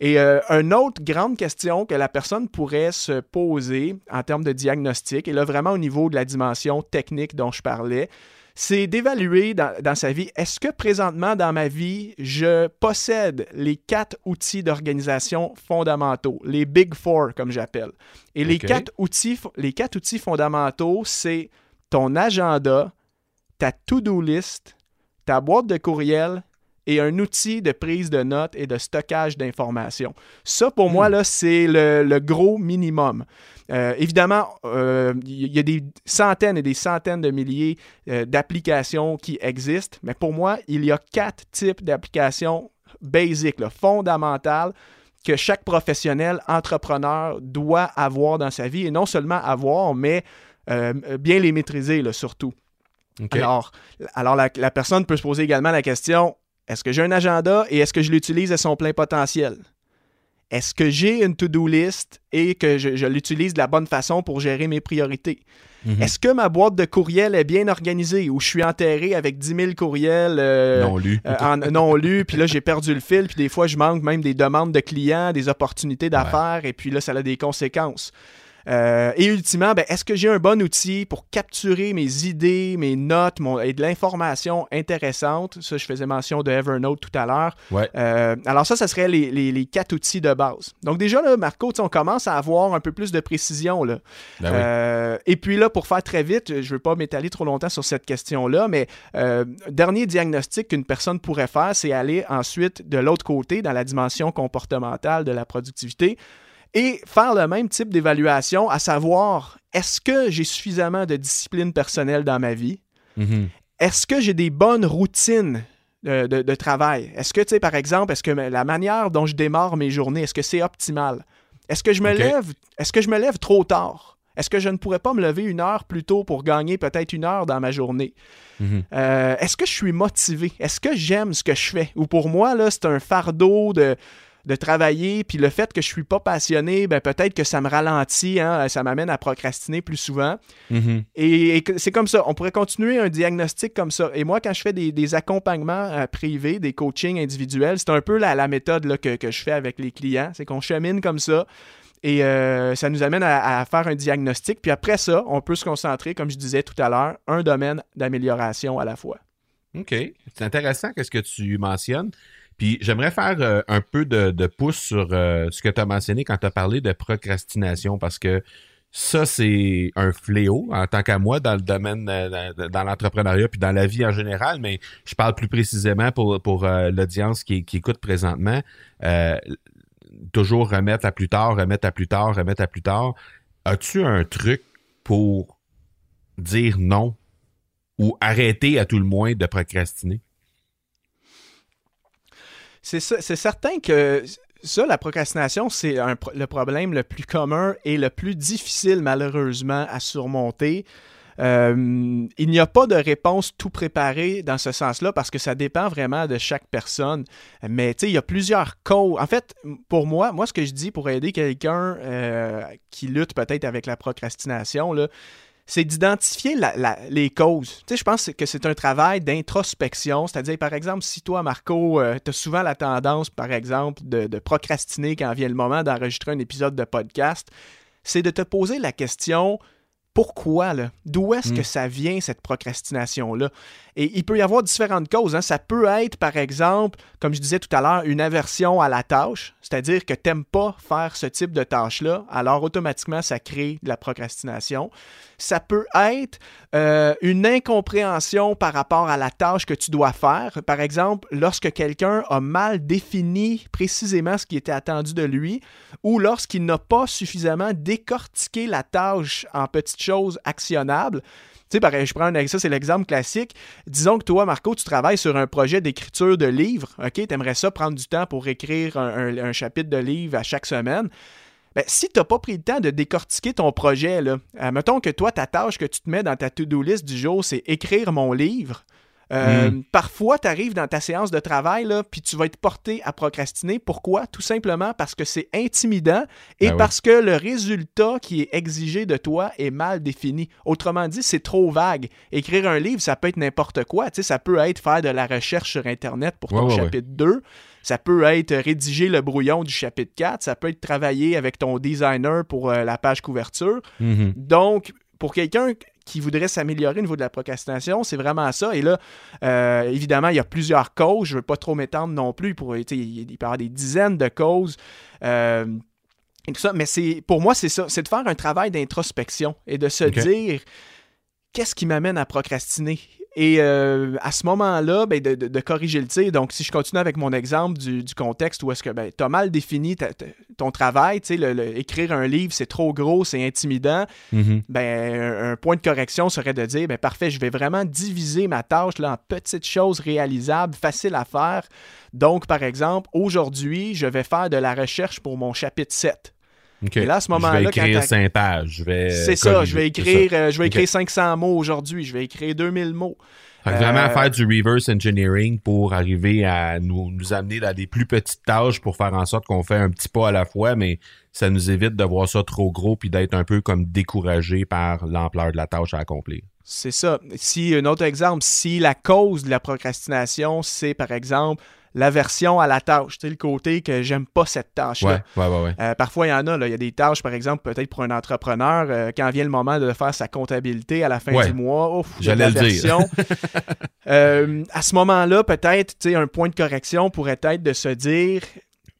S3: Et euh, une autre grande question que la personne pourrait se poser en termes de diagnostic, et là vraiment au niveau de la dimension technique dont je parlais, c'est d'évaluer dans, sa vie, est-ce que présentement dans ma vie, je possède les quatre outils d'organisation fondamentaux, les Big Four comme j'appelle. Et les, quatre outils, les quatre outils fondamentaux, c'est ton agenda, ta to-do list, ta boîte de courriel et un outil de prise de notes et de stockage d'informations. Ça, pour moi, hmm. là, c'est le, gros minimum. Euh, évidemment, il euh, y a des centaines et des centaines de milliers euh, d'applications qui existent, mais pour moi, il y a quatre types d'applications basiques, fondamentales, que chaque professionnel, entrepreneur doit avoir dans sa vie, et non seulement avoir, mais bien les maîtriser, là, surtout. Alors, alors la, personne peut se poser également la question, est-ce que j'ai un agenda et est-ce que je l'utilise à son plein potentiel? Est-ce que j'ai une to-do list et que je, l'utilise de la bonne façon pour gérer mes priorités? Mhm. Est-ce que ma boîte de courriel est bien organisée ou je suis enterré avec 10 000 courriels
S1: euh, non lus,
S3: euh, non lus puis là j'ai perdu le fil, puis des fois je manque même des demandes de clients, des opportunités d'affaires, et puis là ça a des conséquences. Euh, et ultimement, ben, est-ce que j'ai un bon outil pour capturer mes idées, mes notes et de l'information intéressante? Ça, je faisais mention de Evernote tout à l'heure. Euh, alors ça, ça serait les, quatre outils de base. Donc déjà, là, Marco, on commence à avoir un peu plus de précision. Là. Ben euh, et puis là, pour faire très vite, je ne veux pas m'étaler trop longtemps sur cette question-là, mais dernier diagnostic qu'une personne pourrait faire, c'est aller ensuite de l'autre côté, dans la dimension comportementale de la productivité et faire le même type d'évaluation, à savoir, est-ce que j'ai suffisamment de discipline personnelle dans ma vie? Mm-hmm. Est-ce que j'ai des bonnes routines de, travail? Est-ce que, tu sais, par exemple, est-ce que la manière dont je démarre mes journées, est-ce que c'est optimal? Est-ce que je me lève, est-ce que je me lève trop tard? Est-ce que je ne pourrais pas me lever une heure plus tôt pour gagner peut-être une heure dans ma journée? Mm-hmm. Euh, est-ce que je suis motivé? Est-ce que j'aime ce que je fais? Ou pour moi, là, c'est un fardeau de, de travailler, puis le fait que je suis pas passionné, ben peut-être que ça me ralentit, hein, ça m'amène à procrastiner plus souvent. Mm-hmm. Et, c'est comme ça, on pourrait continuer un diagnostic comme ça. Et moi, quand je fais des, accompagnements euh, privés, des coachings individuels, c'est un peu la, méthode là, que, je fais avec les clients, c'est qu'on chemine comme ça. Et euh, ça nous amène à, faire un diagnostic. Puis après ça, on peut se concentrer, comme je disais tout à l'heure, un domaine d'amélioration à la fois.
S1: OK. C'est intéressant ce que tu mentionnes. Puis j'aimerais faire euh, un peu de, pouce sur euh, ce que tu as mentionné quand tu as parlé de procrastination parce que ça, c'est un fléau en tant qu'à moi dans le domaine, euh, dans, l'entrepreneuriat puis dans la vie en général, mais je parle plus précisément pour, pour l'audience qui, qui, écoute présentement. toujours remettre à plus tard, remettre à plus tard, remettre à plus tard. As-tu un truc pour dire non ou arrêter à tout le moins de procrastiner?
S3: C'est certain que ça, la procrastination, c'est le problème le plus commun et le plus difficile, malheureusement, à surmonter. Euh, il n'y a pas de réponse tout préparée dans ce sens-là parce que ça dépend vraiment de chaque personne. Mais tu sais, il y a plusieurs causes. En fait, pour moi, moi, ce que je dis pour aider quelqu'un euh, qui lutte peut-être avec la procrastination, là, c'est d'identifier les causes. Tu sais, je pense que c'est un travail d'introspection, c'est-à-dire, par exemple, si toi, Marco, euh, tu as souvent la tendance, par exemple, de, de, procrastiner quand vient le moment d'enregistrer un épisode de podcast, c'est de te poser la question pourquoi, là? D'où est-ce que hmm. ça vient, cette procrastination-là? Et il peut y avoir différentes causes. Hein. Ça peut être, par exemple, comme je disais tout à l'heure, une aversion à la tâche, c'est-à-dire que tu n'aimes pas faire ce type de tâche-là, alors automatiquement, ça crée de la procrastination. Ça peut être euh, une incompréhension par rapport à la tâche que tu dois faire. Par exemple, lorsque quelqu'un a mal défini précisément ce qui était attendu de lui, ou lorsqu'il n'a pas suffisamment décortiqué la tâche en petites choses actionnables. Tu sais, pareil, je prends un ça, c'est l'exemple classique. Disons que toi, Marco, tu travailles sur un projet d'écriture de livre. OK, tu aimerais ça prendre du temps pour écrire un, chapitre de livre à chaque semaine. Ben, si tu n'as pas pris le temps de décortiquer ton projet, euh, mettons que toi, ta tâche que tu te mets dans ta to-do list du jour, c'est écrire mon livre. Euh, hmm. Parfois, tu arrives dans ta séance de travail, là, puis tu vas être porté à procrastiner. Pourquoi? Tout simplement parce que c'est intimidant et ben parce que le résultat qui est exigé de toi est mal défini. Autrement dit, c'est trop vague. Écrire un livre, ça peut être n'importe quoi. ça peut être faire de la recherche sur Internet pour ton chapitre 2. Ça peut être rédiger le brouillon du chapitre 4. Ça peut être travailler avec ton designer pour euh, la page couverture. Mm-hmm. Donc, pour quelqu'un qui voudrait s'améliorer au niveau de la procrastination, c'est vraiment ça. Et là, euh, évidemment, il y a plusieurs causes. Je ne veux pas trop m'étendre non plus. Pour, il peut y avoir des dizaines de causes. Euh, et tout ça. Mais c'est pour moi, c'est ça. C'est de faire un travail d'introspection et de se dire qu'est-ce qui m'amène à procrastiner? Et euh, à ce moment-là, ben, de, corriger le tir. Donc, si je continue avec mon exemple du, contexte où est-ce que ben, tu as mal défini ton travail, le, écrire un livre, c'est trop gros, c'est intimidant, mm-hmm. ben, un, point de correction serait de dire, ben, parfait, je vais vraiment diviser ma tâche là, en petites choses réalisables, faciles à faire. Donc, par exemple, aujourd'hui, je vais faire de la recherche pour mon chapitre 7.
S1: Et là, à ce moment-là, je vais écrire 5 pages.
S3: C'est ça, je vais écrire, euh, je vais écrire 500 mots aujourd'hui, je vais écrire 2000 mots.
S1: vraiment euh, faire du reverse engineering pour arriver à nous, nous amener dans des plus petites tâches pour faire en sorte qu'on fait un petit pas à la fois, mais ça nous évite de voir ça trop gros puis d'être un peu comme découragé par l'ampleur de la tâche à accomplir.
S3: C'est ça. Si un autre exemple, si la cause de la procrastination, c'est par exemple l'aversion à la tâche, tu sais, le côté que j'aime pas cette tâche-là.
S1: Ouais, ouais, ouais,
S3: euh, parfois, il y en a, il y a des tâches, par exemple, peut-être pour un entrepreneur, euh, quand vient le moment de faire sa comptabilité à la fin du mois, ouf,
S1: j'allais le dire. *laughs*
S3: Euh, à ce moment-là, peut-être, tu sais, un point de correction pourrait être de se dire,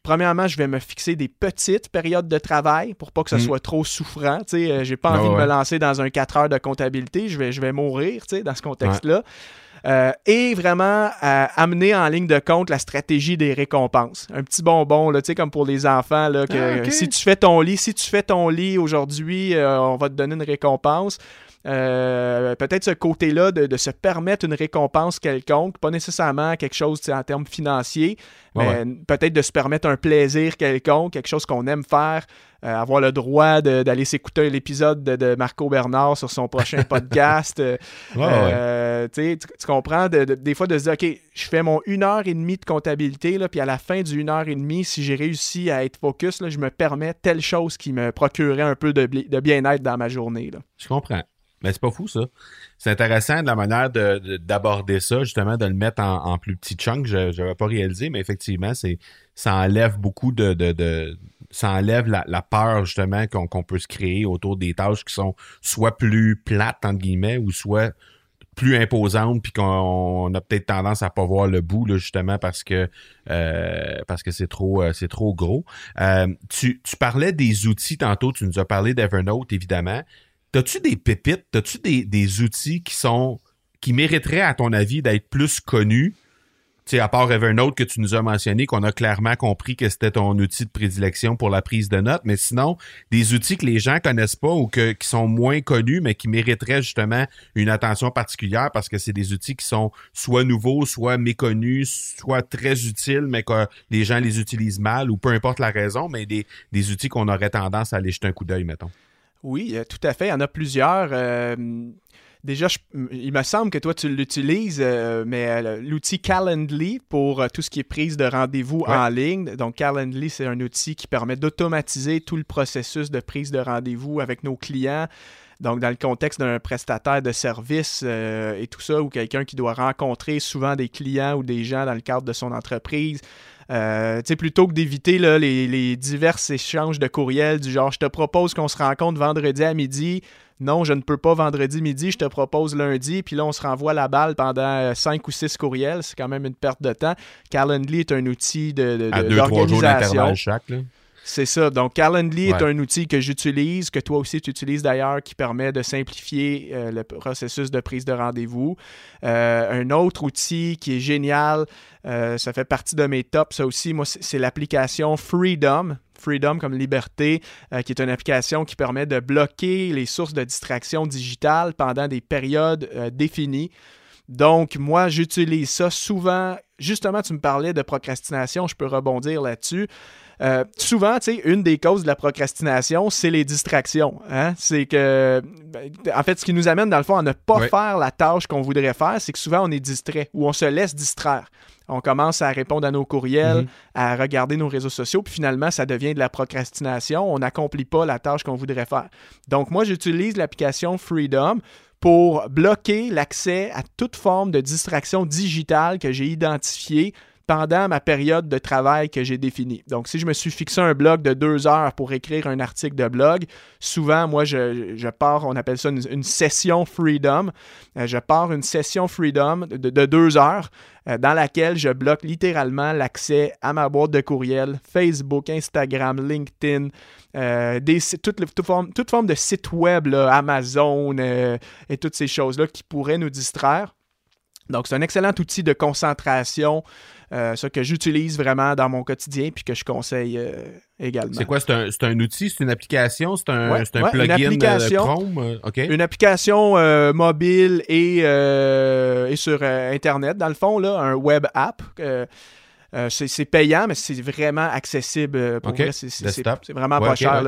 S3: Premièrement, je vais me fixer des petites périodes de travail pour pas que ce mm. soit trop souffrant. Sais, j'ai pas envie de me lancer dans un 4 heures de comptabilité. Je vais, je vais mourir, dans ce contexte-là. Euh, et vraiment euh, amener en ligne de compte la stratégie des récompenses. Un petit bonbon, là, comme pour les enfants, là, que ah, si tu fais ton lit, si tu fais ton lit aujourd'hui, euh, on va te donner une récompense. Peut-être ce côté-là de, se permettre une récompense quelconque, pas nécessairement quelque chose en termes financiers, mais peut-être de se permettre un plaisir quelconque, quelque chose qu'on aime faire, euh, avoir le droit d'aller s'écouter l'épisode de, Marco Bernard sur son prochain *laughs* podcast. Euh, euh, tu, comprends? des fois, de se dire, OK, je fais mon une heure et demie de comptabilité, là, puis à la fin du une heure et demie, si j'ai réussi à être focus, là, je me permets telle chose qui me procurerait un peu de, bien-être dans ma journée. Là.
S1: Je comprends. Mais c'est pas fou, ça. C'est intéressant de la manière d'aborder ça, justement, de le mettre en, plus petit chunk. Je n'avais pas réalisé, mais effectivement, c'est ça enlève beaucoup de, ça enlève la, peur justement qu'on peut se créer autour des tâches qui sont soit plus plates entre guillemets ou soit plus imposantes puis qu'on a peut-être tendance à pas voir le bout là, justement parce que euh, parce que c'est trop euh, c'est trop gros. Euh, tu, tu parlais des outils tantôt, tu nous as parlé d'Evernote évidemment. T'as-tu des pépites, t'as-tu des, outils qui sont qui mériteraient à ton avis d'être plus connus? sais, à part Evernote que tu nous as mentionné, qu'on a clairement compris que c'était ton outil de prédilection pour la prise de notes, mais sinon, des outils que les gens connaissent pas ou qui sont moins connus, mais qui mériteraient justement une attention particulière parce que c'est des outils qui sont soit nouveaux, soit méconnus, soit très utiles, mais que les gens les utilisent mal ou peu importe la raison, mais des, des outils qu'on aurait tendance à aller jeter un coup d'œil, mettons.
S3: Oui, euh, tout à fait. Il y en a plusieurs. Euh, Déjà, il me semble que toi, tu l'utilises, euh, mais euh, l'outil Calendly pour euh, tout ce qui est prise de rendez-vous en ligne. Donc, Calendly, c'est un outil qui permet d'automatiser tout le processus de prise de rendez-vous avec nos clients. Donc, dans le contexte d'un prestataire de service et tout ça, ou quelqu'un qui doit rencontrer souvent des clients ou des gens dans le cadre de son entreprise, euh, plutôt que d'éviter les, les, divers échanges de courriels du genre je te propose qu'on se rencontre vendredi à midi, non, je ne peux pas vendredi midi, je te propose lundi, puis là, on se renvoie la balle pendant 5 ou 6 courriels. C'est quand même une perte de temps. Calendly est un outil de,
S1: d'organisation. chaque.
S3: C'est ça. Donc, Calendly est un outil que j'utilise, que toi aussi tu utilises d'ailleurs, qui permet de simplifier euh, le processus de prise de rendez-vous. Euh, un autre outil qui est génial, euh, ça fait partie de mes tops, ça aussi, moi, c'est l'application Freedom. Freedom comme liberté, euh, qui est une application qui permet de bloquer les sources de distraction digitale pendant des périodes euh, définies. Donc, moi, j'utilise ça souvent. Justement, tu me parlais de procrastination, je peux rebondir là-dessus. Euh, souvent, tu sais, une des causes de la procrastination, c'est les distractions. Hein? C'est que, ben, en fait, ce qui nous amène, dans le fond, à ne pas faire la tâche qu'on voudrait faire, c'est que souvent, on est distrait ou on se laisse distraire on commence à répondre à nos courriels, mhm. à regarder nos réseaux sociaux, puis finalement, ça devient de la procrastination. On n'accomplit pas la tâche qu'on voudrait faire. Donc, moi, j'utilise l'application Freedom pour bloquer l'accès à toute forme de distraction digitale que j'ai identifiée pendant ma période de travail que j'ai définie. Donc, si je me suis fixé un blog de deux heures pour écrire un article de blog, souvent, moi, je, pars, on appelle ça une, session Freedom. Euh, je pars une session Freedom de, deux heures euh, dans laquelle je bloque littéralement l'accès à ma boîte de courriel, Facebook, Instagram, LinkedIn, euh, des, toute, forme, toute, forme, de site web, Amazon et toutes ces choses-là qui pourraient nous distraire. Donc, c'est un excellent outil de concentration, euh, ça que j'utilise vraiment dans mon quotidien puis que je conseille euh, également.
S1: C'est quoi? C'est un, un, outil? C'est une application? C'est un, un plugin une application, Chrome?
S3: Une application euh, mobile et, et sur Internet, dans le fond, là, un web app. Euh, c'est payant, mais c'est vraiment accessible. Euh, c'est vraiment pas cher,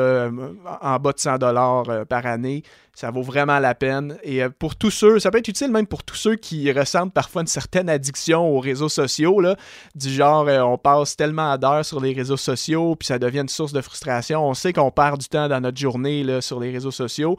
S3: en bas de 100 dollars euh, par année. Ça vaut vraiment la peine. Et pour tous ceux, ça peut être utile même pour tous ceux qui ressentent parfois une certaine addiction aux réseaux sociaux, là, du genre on passe tellement d'heures sur les réseaux sociaux, puis ça devient une source de frustration. On sait qu'on perd du temps dans notre journée là, sur les réseaux sociaux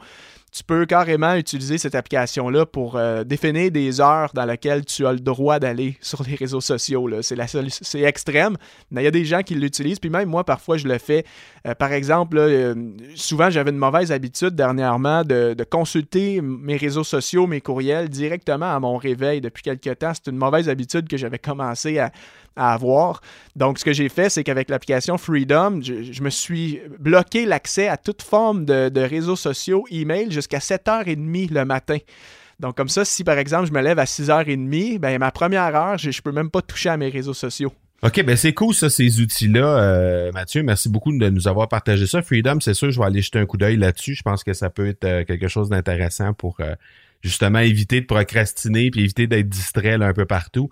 S3: tu peux carrément utiliser cette application-là pour euh, définir des heures dans lesquelles tu as le droit d'aller *laughs* sur les réseaux sociaux. C'est, extrême, mais il y a des gens qui l'utilisent. Puis même moi, parfois, je le fais. Euh, par exemple, euh, souvent, j'avais une mauvaise habitude dernièrement de, consulter mes réseaux sociaux, mes courriels directement à mon réveil depuis quelques temps. C'est une mauvaise habitude que j'avais commencé à, avoir. Donc, ce que j'ai fait, c'est qu'avec l'application Freedom, je, me suis bloqué l'accès à toute forme de, de réseaux sociaux, email, jusqu'à 7h30 le matin. Donc, comme ça, si par exemple je me lève à 6h30, ben, ma première heure, je ne peux même pas toucher à mes réseaux sociaux.
S1: OK, ben c'est cool ça, ces outils-là, euh, Mathieu. Merci beaucoup de nous avoir partagé ça. Freedom, c'est sûr, je vais aller jeter un coup d'œil là-dessus. Je pense que ça peut être euh, quelque chose d'intéressant pour euh, justement éviter de procrastiner puis éviter d'être distrait un peu partout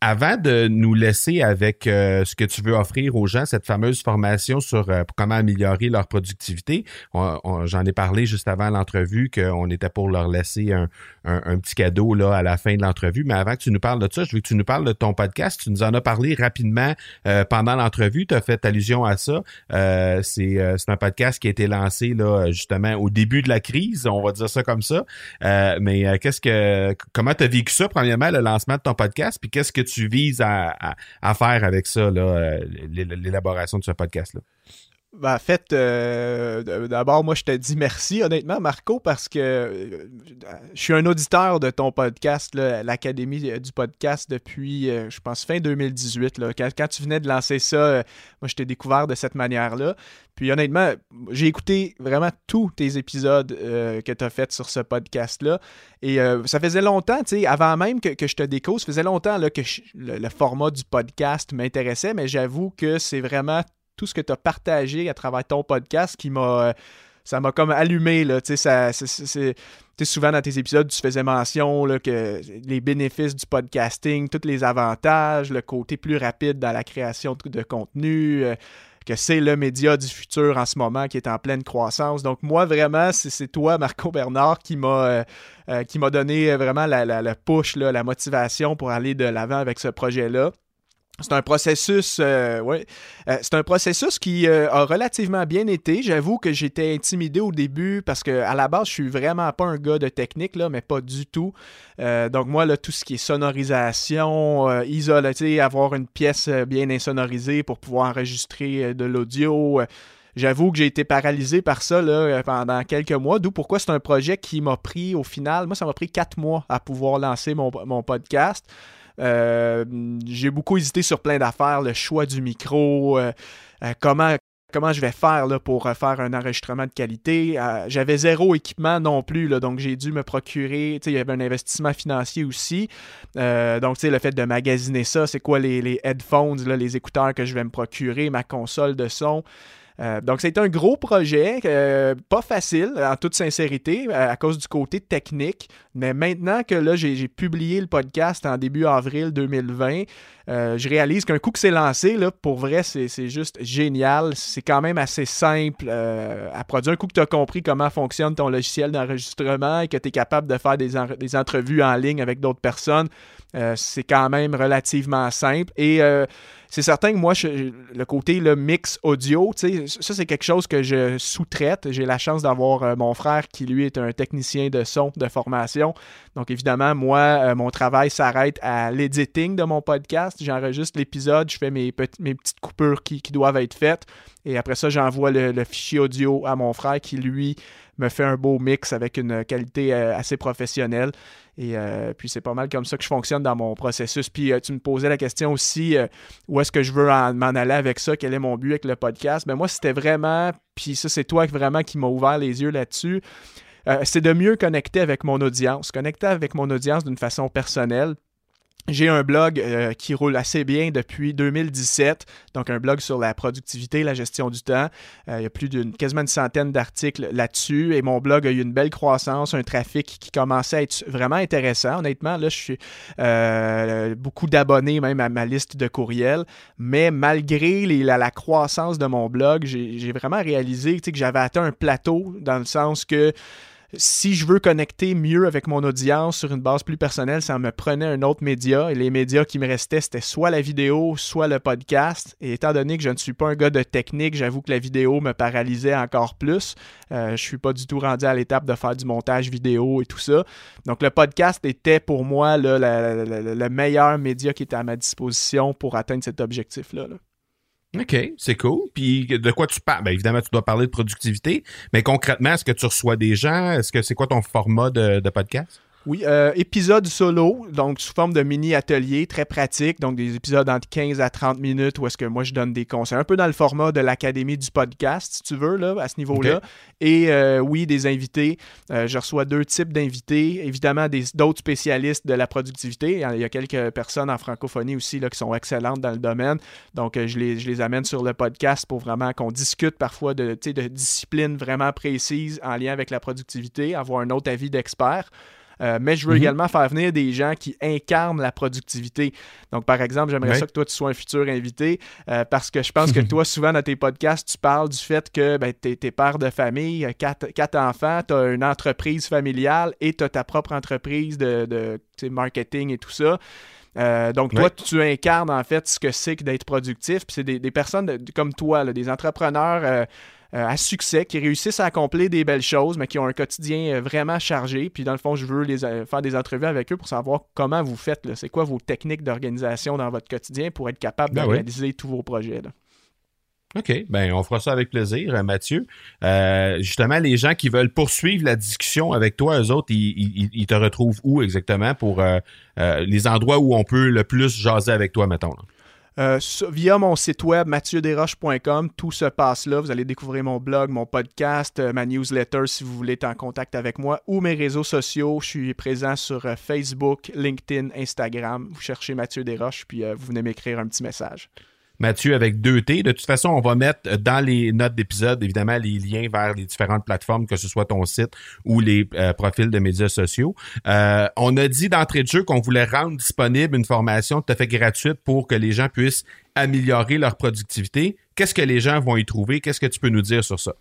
S1: avant de nous laisser avec euh, ce que tu veux offrir aux gens, cette fameuse formation sur euh, comment améliorer leur productivité, j'en ai parlé juste avant l'entrevue qu'on était pour leur laisser un, un, petit cadeau là à la fin de l'entrevue. Mais avant que tu nous parles de ça, je veux que tu nous parles de ton podcast. Tu nous en as parlé rapidement euh, pendant l'entrevue. Tu as fait allusion à ça. c'est un podcast qui a été lancé là justement au début de la crise, on va dire ça comme ça. mais qu'est-ce que comment tu as vécu ça premièrement le lancement de ton podcast puis qu'est-ce que tu vises à, faire avec ça, euh, l'élaboration de ce podcast-là?
S3: Ben, en fait, euh, d'abord, moi, je te dis merci, honnêtement, Marco, parce que euh, je suis un auditeur de ton podcast, l'Académie du podcast, depuis, euh, je pense, fin 2018. Quand, tu venais de lancer ça, moi, je t'ai découvert de cette manière-là. Puis, honnêtement, j'ai écouté vraiment tous tes épisodes que tu as fait sur ce podcast-là. Et ça faisait longtemps, tu sais, avant même que, je te découvre, ça faisait longtemps là, que le format du podcast m'intéressait, mais j'avoue que c'est vraiment tout ce que tu as partagé à travers ton podcast qui m'a. Euh, ça m'a comme allumé, là. Sais, souvent dans tes épisodes, tu faisais mention là, que les bénéfices du podcasting, tous les avantages, le côté plus rapide dans la création de contenu, euh, que c'est le média du futur en ce moment qui est en pleine croissance. Donc, moi, vraiment, c'est toi, Marco Bernard, qui m'a euh, qui m'a donné vraiment la, la push, la motivation pour aller de l'avant avec ce projet-là. C'est un processus, euh, ouais, euh, c'est un processus qui euh, a relativement bien été. J'avoue que j'étais intimidé au début parce que à la base, je suis vraiment pas un gars de technique là, mais pas du tout. donc moi là, tout ce qui est sonorisation, isoler, avoir une pièce bien insonorisée pour pouvoir enregistrer de l'audio. J'avoue que j'ai été paralysé par ça là, pendant quelques mois, d'où pourquoi c'est un projet qui m'a pris au final, moi ça m'a pris quatre mois à pouvoir lancer mon, mon podcast. Euh, j'ai beaucoup hésité sur plein d'affaires, le choix du micro, euh, euh, comment comment je vais faire là, pour faire un enregistrement de qualité. J'avais zéro équipement non plus, là, donc j'ai dû me procurer, il y avait un investissement financier aussi. donc, le fait de magasiner ça, c'est quoi les, les headphones, les écouteurs que je vais me procurer, ma console de son. Euh, donc, c'est un gros projet, euh, pas facile, en toute sincérité, à, cause du côté technique. Mais maintenant que là, j'ai publié le podcast en début avril 2020, euh, je réalise qu'un coup que c'est lancé, là, pour vrai, c'est juste génial. C'est quand même assez simple à produire. Un coup que tu as compris comment fonctionne ton logiciel d'enregistrement et que tu es capable de faire des, des, entrevues en ligne avec d'autres personnes, c'est quand même relativement simple. Et c'est certain que moi, le côté le mix audio, ça c'est quelque chose que je sous-traite. J'ai la chance d'avoir euh, mon frère qui lui est un technicien de son de formation. Donc évidemment, moi, euh, mon travail s'arrête à l'editing de mon podcast. J'enregistre l'épisode, je fais mes, mes petites coupures qui, doivent être faites. Et après ça, j'envoie le, fichier audio à mon frère qui lui me fait un beau mix avec une qualité euh, assez professionnelle. Et euh, puis c'est pas mal comme ça que je fonctionne dans mon processus. Puis euh, tu me posais la question aussi où est-ce que je veux m'en aller avec ça, quel est mon but avec le podcast? Mais ben, moi, c'était vraiment, puis ça, c'est toi vraiment qui m'a ouvert les yeux là-dessus. c'est de mieux connecter avec mon audience, connecter avec mon audience d'une façon personnelle, j'ai un blog euh, qui roule assez bien depuis 2017, donc un blog sur la productivité, la gestion du temps. Euh, il y a plus d'une quasiment une centaine d'articles là-dessus et mon blog a eu une belle croissance, un trafic qui commençait à être vraiment intéressant. Honnêtement, là, je suis euh, beaucoup d'abonnés même à ma liste de courriels, mais malgré la, croissance de mon blog, j'ai vraiment réalisé que j'avais atteint un plateau dans le sens que si je veux connecter mieux avec mon audience sur une base plus personnelle, ça me prenait un autre média. Et les médias qui me restaient, c'était soit la vidéo, soit le podcast. Et étant donné que je ne suis pas un gars de technique, j'avoue que la vidéo me paralysait encore plus. Euh, je ne suis pas du tout rendu à l'étape de faire du montage vidéo et tout ça. Donc le podcast était pour moi le meilleur média qui était à ma disposition pour atteindre cet objectif-là. là
S2: OK, c'est cool. Puis de quoi tu parles? Bien, évidemment, tu dois parler de productivité, mais concrètement, est-ce que tu reçois des gens? Est-ce que c'est quoi ton format de podcast?
S3: Oui, euh, épisode solo, donc sous forme de mini-atelier, très pratique, donc des épisodes entre 15 à 30 minutes où est-ce que moi je donne des conseils, un peu dans le format de l'Académie du podcast, si tu veux, là, à ce niveau-là. Et euh, oui, des invités. Euh, je reçois deux types d'invités, évidemment d'autres spécialistes de la productivité. Il y a quelques personnes en francophonie aussi là, qui sont excellentes dans le domaine, donc je les, je les amène sur le podcast pour vraiment qu'on discute parfois de, de disciplines vraiment précises en lien avec la productivité, avoir un autre avis d'expert. Euh, mais je veux mhm. également faire venir des gens qui incarnent la productivité. Donc, par exemple, j'aimerais ça que toi, tu sois un futur invité euh, parce que je pense que *laughs* toi, souvent dans tes podcasts, tu parles du fait que ben, tu es, père de famille, quatre, quatre enfants, tu as une entreprise familiale et tu as ta propre entreprise de, de marketing et tout ça. Euh, donc, toi, tu incarnes en fait ce que c'est que d'être productif. Puis c'est des, personnes comme toi, des entrepreneurs euh, à succès, qui réussissent à accomplir des belles choses, mais qui ont un quotidien euh, vraiment chargé. Puis dans le fond, je veux les, euh, faire des entrevues avec eux pour savoir comment vous faites. C'est quoi vos techniques d'organisation dans votre quotidien pour être capable ben de réaliser tous vos projets.
S2: OK, ben on fera ça avec plaisir, euh, Mathieu. Euh, justement, les gens qui veulent poursuivre la discussion avec toi, eux autres, ils, te retrouvent où exactement pour euh, les endroits où on peut le plus jaser avec toi, mettons?
S3: Via mon site web mathieuderoche.com, tout se passe là. Vous allez découvrir mon blog, mon podcast, ma newsletter si vous voulez être en contact avec moi ou mes réseaux sociaux. Je suis présent sur Facebook, LinkedIn, Instagram. Vous cherchez Mathieu Desroches, puis vous venez m'écrire un petit message.
S2: Mathieu avec deux T. De toute façon, on va mettre dans les notes d'épisode, évidemment, les liens vers les différentes plateformes, que ce soit ton site ou les euh, profils de médias sociaux. Euh, on a dit d'entrée de jeu qu'on voulait rendre disponible une formation tout à fait gratuite pour que les gens puissent améliorer leur productivité. Qu'est-ce que les gens vont y trouver? Qu'est-ce que tu peux nous dire sur ça?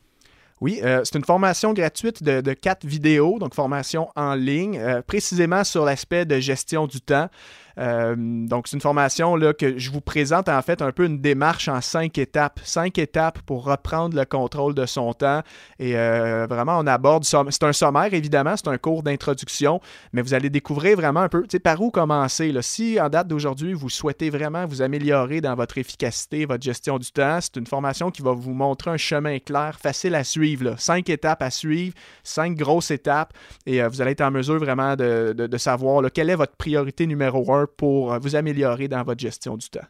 S3: Oui, euh, c'est une formation gratuite de, quatre vidéos, donc formation en ligne, précisément sur l'aspect de gestion du temps. Euh, donc, c'est une formation là, que je vous présente en fait un peu une démarche en cinq étapes. Cinq étapes pour reprendre le contrôle de son temps. Et euh, vraiment, on aborde. C'est un sommaire, évidemment, c'est un cours d'introduction, mais vous allez découvrir vraiment un peu par où commencer. Si en date d'aujourd'hui, vous souhaitez vraiment vous améliorer dans votre efficacité, votre gestion du temps, c'est une formation qui va vous montrer un chemin clair, facile à suivre. Cinq étapes à suivre, cinq grosses étapes, et euh, vous allez être en mesure vraiment de, de savoir quelle est votre priorité numéro un pour euh, vous améliorer dans votre gestion du temps.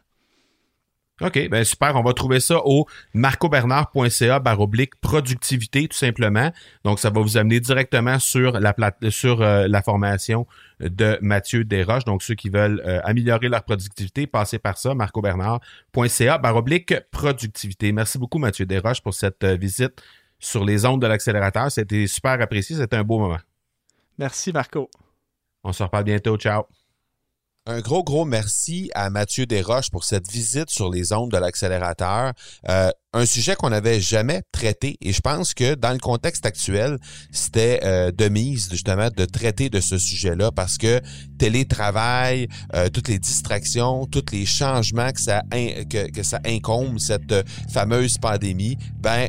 S2: OK, ben super. On va trouver ça au marcobernard.ca baroblique productivité, tout simplement. Donc, ça va vous amener directement sur la, sur, euh, la formation de Mathieu Desroches. Donc, ceux qui veulent euh, améliorer leur productivité, passez par ça, marcobernard.ca baroblique productivité. Merci beaucoup, Mathieu Desroches, pour cette visite sur les ondes de l'accélérateur. C'était super apprécié. C'était un beau moment.
S3: Merci, Marco.
S2: On se reparle bientôt. Ciao.
S1: Un gros, gros merci à Mathieu Desroches pour cette visite sur les ondes de l'accélérateur. Euh, un sujet qu'on n'avait jamais traité et je pense que dans le contexte actuel, c'était euh, de mise justement de traiter de ce sujet-là parce que télétravail, euh, toutes les distractions, tous les changements que ça, que, que ça incombe, cette fameuse pandémie, ben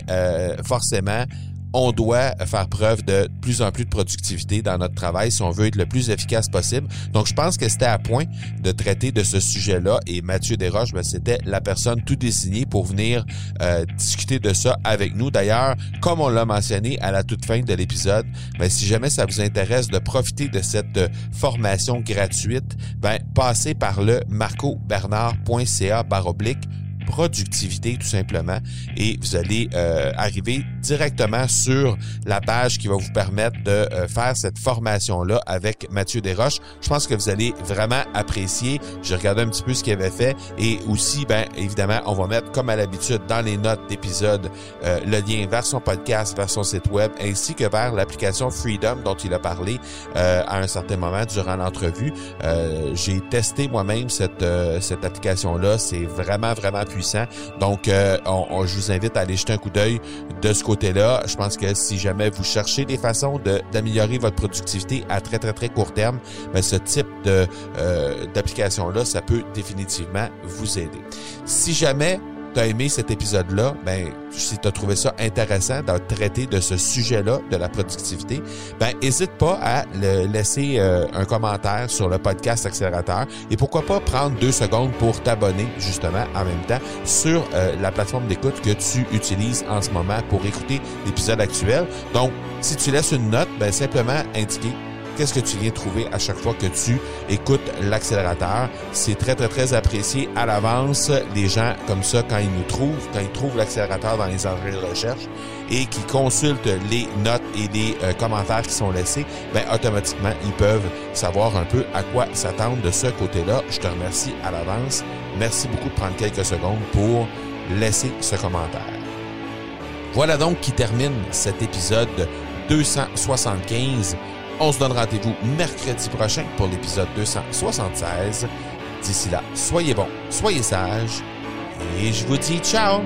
S1: forcément, on doit faire preuve de plus en plus de productivité dans notre travail si on veut être le plus efficace possible. Donc, je pense que c'était à point de traiter de ce sujet-là et Mathieu Desroches, ben, c'était la personne tout désignée pour venir euh, discuter de ça avec nous. D'ailleurs, comme on l'a mentionné à la toute fin de l'épisode, ben, si jamais ça vous intéresse de profiter de cette euh, formation gratuite, ben, passez par le marcobernard.ca baroblique productivité tout simplement et vous allez euh, arriver directement sur la page qui va vous permettre de euh, faire cette formation-là avec Mathieu Desroches. Je pense que vous allez vraiment apprécier. J'ai regardé un petit peu ce qu'il avait fait et aussi, ben évidemment, on va mettre comme à l'habitude dans les notes d'épisode euh, le lien vers son podcast, vers son site web ainsi que vers l'application Freedom dont il a parlé à un certain moment durant l'entrevue. J'ai testé moi-même cette, cette application-là. C'est vraiment, vraiment puissant donc, euh, on, je vous invite à aller jeter un coup d'œil de ce côté-là. Je pense que si jamais vous cherchez des façons d'améliorer votre productivité à très, très, très court terme, ben, ce type de euh, d'application-là, ça peut définitivement vous aider. Si jamais tu as aimé cet épisode-là, ben, si tu as trouvé ça intéressant de traiter de ce sujet-là, de la productivité, ben, n'hésite pas à laisser euh, un commentaire sur le podcast Accélérateur et pourquoi pas prendre deux secondes pour t'abonner, justement, en même temps, sur euh, la plateforme d'écoute que tu utilises en ce moment pour écouter l'épisode actuel. Donc, si tu laisses une note, ben, simplement indiquer qu'est-ce que tu viens trouver à chaque fois que tu écoutes l'accélérateur? C'est très, très, très apprécié à l'avance. Les gens comme ça, quand ils nous trouvent, quand ils trouvent l'accélérateur dans les endroits de recherche et qui consultent les notes et les euh, commentaires qui sont laissés, ben, automatiquement, ils peuvent savoir un peu à quoi s'attendre de ce côté-là. Je te remercie à l'avance. Merci beaucoup de prendre quelques secondes pour laisser ce commentaire. Voilà donc qui termine cet épisode 275 on se donne rendez-vous mercredi prochain pour l'épisode 276. D'ici là, soyez bons, soyez sages et je vous dis ciao